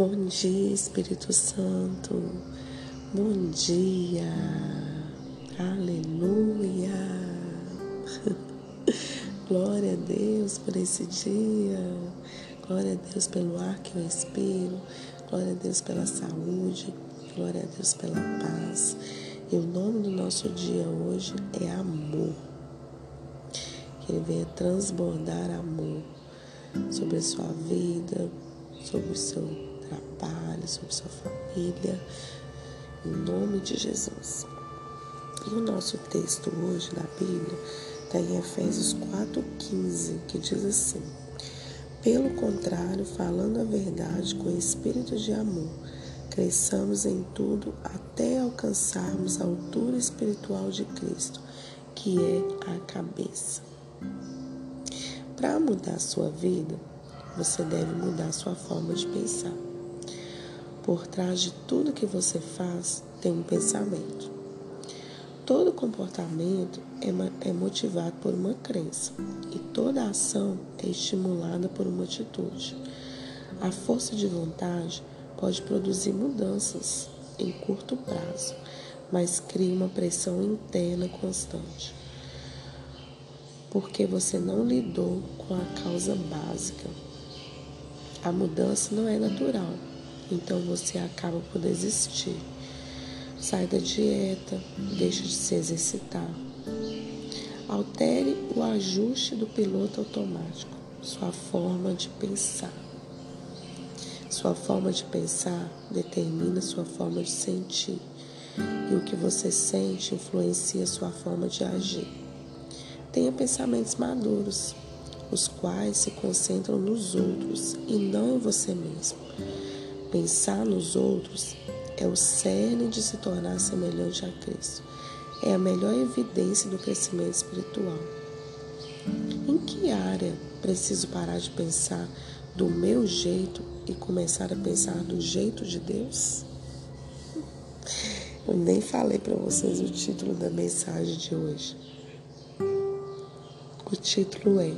Bom dia, Espírito Santo. Bom dia. Aleluia. Glória a Deus por esse dia. Glória a Deus pelo ar que eu respiro. Glória a Deus pela saúde. Glória a Deus pela paz. E o nome do nosso dia hoje é amor. Que ele venha transbordar amor sobre a sua vida, sobre o seu trabalho, sobre sua família, em nome de Jesus. E o nosso texto hoje na Bíblia está em Efésios 4,15, que diz assim: Pelo contrário, falando a verdade com espírito de amor, cresçamos em tudo até alcançarmos a altura espiritual de Cristo, que é a cabeça. Para mudar a sua vida, você deve mudar a sua forma de pensar. Por trás de tudo que você faz tem um pensamento. Todo comportamento é, é motivado por uma crença e toda ação é estimulada por uma atitude. A força de vontade pode produzir mudanças em curto prazo, mas cria uma pressão interna constante. Porque você não lidou com a causa básica. A mudança não é natural, então você acaba por desistir. Sai da dieta, deixa de se exercitar. Altere o ajuste do piloto automático, sua forma de pensar. Sua forma de pensar determina sua forma de sentir, e o que você sente influencia sua forma de agir. Tenha pensamentos maduros, os quais se concentram nos outros e não em você mesmo. Pensar nos outros é o cerne de se tornar semelhante a Cristo. É a melhor evidência do crescimento espiritual. Em que área preciso parar de pensar do meu jeito e começar a pensar do jeito de Deus? Eu nem falei para vocês o título da mensagem de hoje. O título é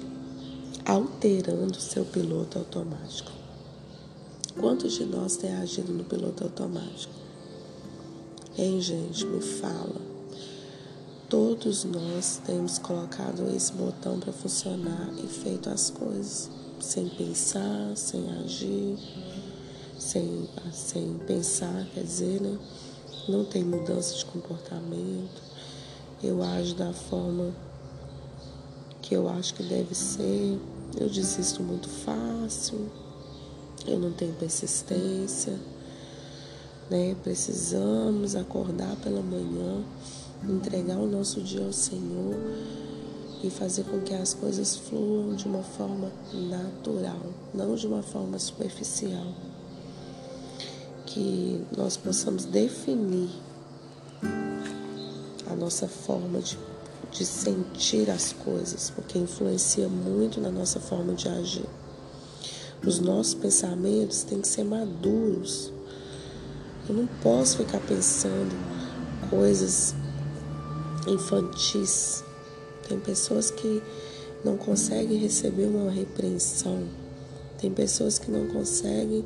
Alterando seu piloto automático. Quantos de nós têm agido no piloto automático? Hein, gente, me fala. Todos nós temos colocado esse botão para funcionar e feito as coisas sem pensar, sem agir, sem, sem pensar, quer dizer, né? Não tem mudança de comportamento. Eu ajo da forma que eu acho que deve ser. Eu desisto muito fácil eu não tenho persistência, né? Precisamos acordar pela manhã, entregar o nosso dia ao Senhor e fazer com que as coisas fluam de uma forma natural, não de uma forma superficial. Que nós possamos definir a nossa forma de, de sentir as coisas, porque influencia muito na nossa forma de agir. Os nossos pensamentos têm que ser maduros. Eu não posso ficar pensando coisas infantis. Tem pessoas que não conseguem receber uma repreensão. Tem pessoas que não conseguem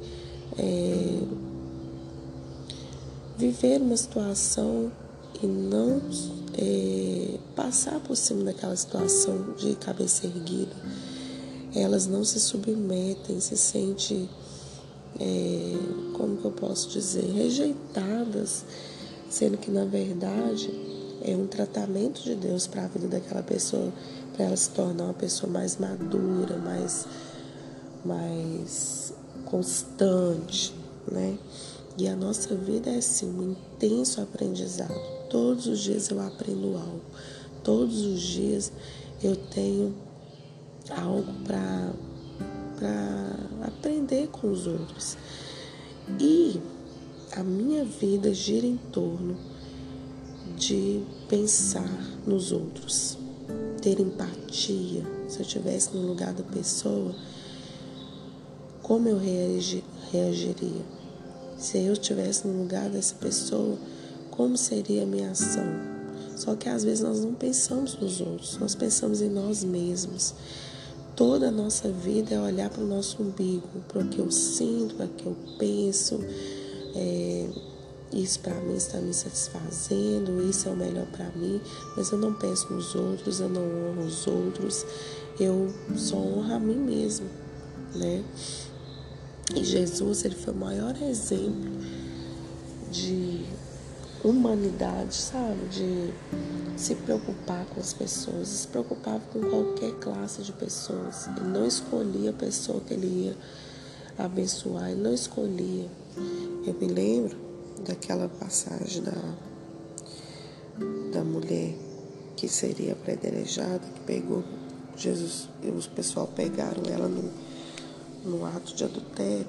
é, viver uma situação e não é, passar por cima daquela situação de cabeça erguida elas não se submetem, se sentem, é, como que eu posso dizer, rejeitadas, sendo que na verdade é um tratamento de Deus para a vida daquela pessoa, para ela se tornar uma pessoa mais madura, mais, mais constante, né? E a nossa vida é assim, um intenso aprendizado. Todos os dias eu aprendo algo. Todos os dias eu tenho algo para aprender com os outros. E a minha vida gira em torno de pensar nos outros, ter empatia. Se eu estivesse no lugar da pessoa, como eu reagi, reagiria? Se eu estivesse no lugar dessa pessoa, como seria a minha ação? Só que às vezes nós não pensamos nos outros, nós pensamos em nós mesmos toda a nossa vida é olhar para o nosso umbigo, para o que eu sinto, para o que eu penso. É, isso para mim está me satisfazendo, isso é o melhor para mim, mas eu não penso nos outros, eu não honro os outros, eu só honro a mim mesmo, né? E Jesus, ele foi o maior exemplo de humanidade, sabe? De se preocupar com as pessoas, se preocupava com qualquer classe de pessoas. Ele não escolhia a pessoa que ele ia abençoar, ele não escolhia. Eu me lembro daquela passagem da, da mulher que seria predestinada, que pegou Jesus, e os pessoal pegaram ela no, no ato de adultério.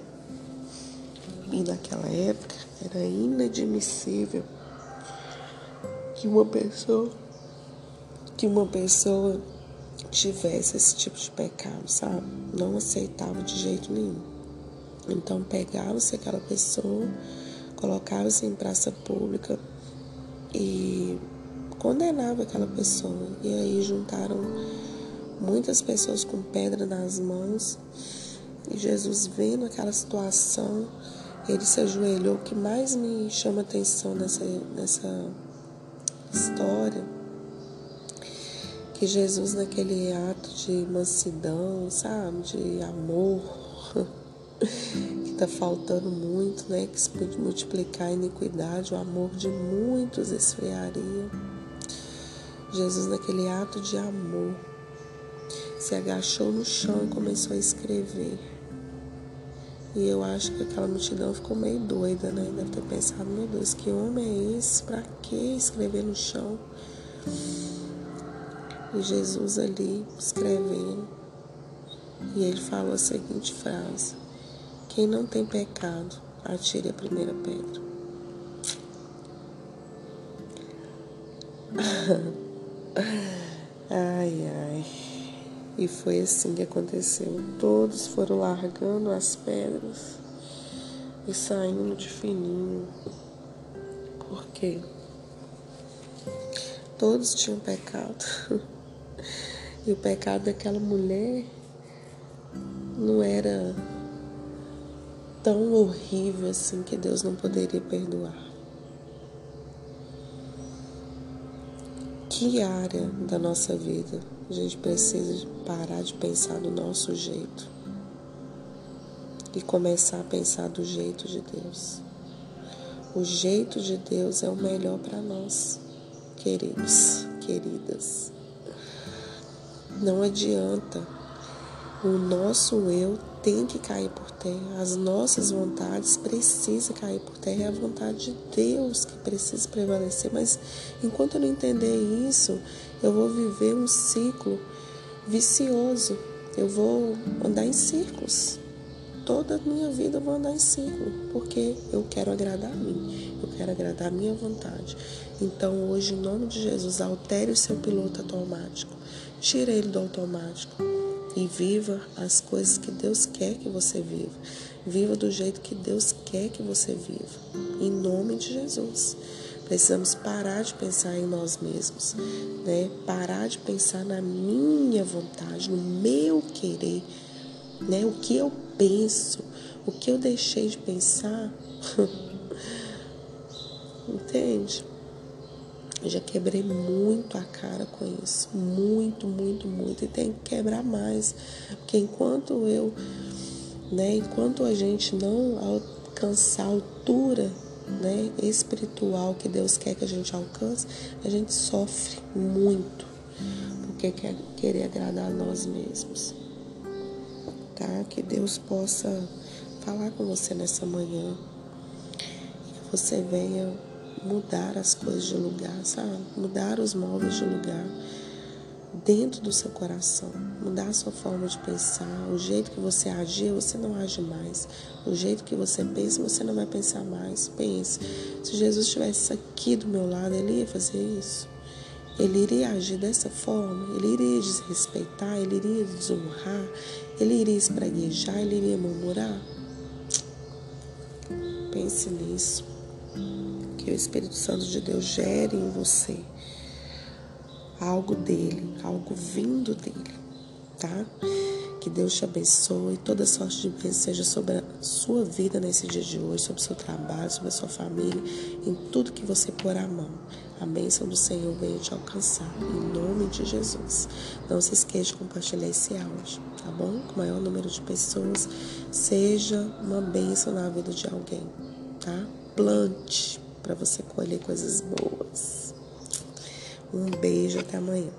E naquela época era inadmissível que uma pessoa que uma pessoa tivesse esse tipo de pecado, sabe? Não aceitava de jeito nenhum. Então pegava-se aquela pessoa colocava-se em praça pública e condenava aquela pessoa. E aí juntaram muitas pessoas com pedra nas mãos. E Jesus, vendo aquela situação, ele se ajoelhou. O que mais me chama atenção nessa, nessa história, que Jesus, naquele ato de mansidão, sabe, de amor, que está faltando muito, né? Que se pode multiplicar a iniquidade, o amor de muitos esfriaria. Jesus, naquele ato de amor, se agachou no chão e começou a escrever. E eu acho que aquela multidão ficou meio doida, né? Deve ter pensado, meu Deus, que homem é esse? Pra que escrever no chão? E Jesus ali escrevendo. E ele falou a seguinte frase: quem não tem pecado, atire a primeira pedra. ai, ai. E foi assim que aconteceu. Todos foram largando as pedras e saindo de fininho. Por quê? Todos tinham pecado. E o pecado daquela mulher não era tão horrível assim que Deus não poderia perdoar? Que área da nossa vida a gente precisa parar de pensar do nosso jeito e começar a pensar do jeito de Deus? O jeito de Deus é o melhor para nós, queridos, queridas. Não adianta o nosso eu tem que cair por terra, as nossas vontades precisam cair por terra, é a vontade de Deus que precisa prevalecer. Mas enquanto eu não entender isso, eu vou viver um ciclo vicioso, eu vou andar em círculos. Toda a minha vida eu vou andar em círculo, porque eu quero agradar a mim, eu quero agradar a minha vontade. Então, hoje, em nome de Jesus, altere o seu piloto automático, tire ele do automático e viva as coisas que Deus quer que você viva. Viva do jeito que Deus quer que você viva. Em nome de Jesus. Precisamos parar de pensar em nós mesmos, né? Parar de pensar na minha vontade, no meu querer, né? O que eu penso, o que eu deixei de pensar. Entende? Eu já quebrei muito a cara com isso. Muito, muito, muito. E tem que quebrar mais. Porque enquanto eu, né, enquanto a gente não alcançar a altura né, espiritual que Deus quer que a gente alcance, a gente sofre muito. Porque quer querer agradar a nós mesmos. Tá? Que Deus possa falar com você nessa manhã. Que você venha mudar as coisas de lugar, sabe? Mudar os móveis de lugar dentro do seu coração, mudar a sua forma de pensar, o jeito que você agir, você não age mais. O jeito que você pensa, você não vai pensar mais. Pense, se Jesus estivesse aqui do meu lado, ele ia fazer isso. Ele iria agir dessa forma, ele iria desrespeitar, ele iria desonrar, ele iria espraguejar, ele iria murmurar. Pense nisso que o Espírito Santo de Deus gere em você algo dele, algo vindo dele, tá? Que Deus te abençoe. Toda sorte de bênção seja sobre a sua vida nesse dia de hoje, sobre o seu trabalho, sobre a sua família, em tudo que você pôr a mão. A bênção do Senhor venha te alcançar. Em nome de Jesus. Não se esqueça de compartilhar esse áudio, tá bom? Com o maior número de pessoas. Seja uma bênção na vida de alguém, tá? Plante para você colher coisas boas. Um beijo, até amanhã.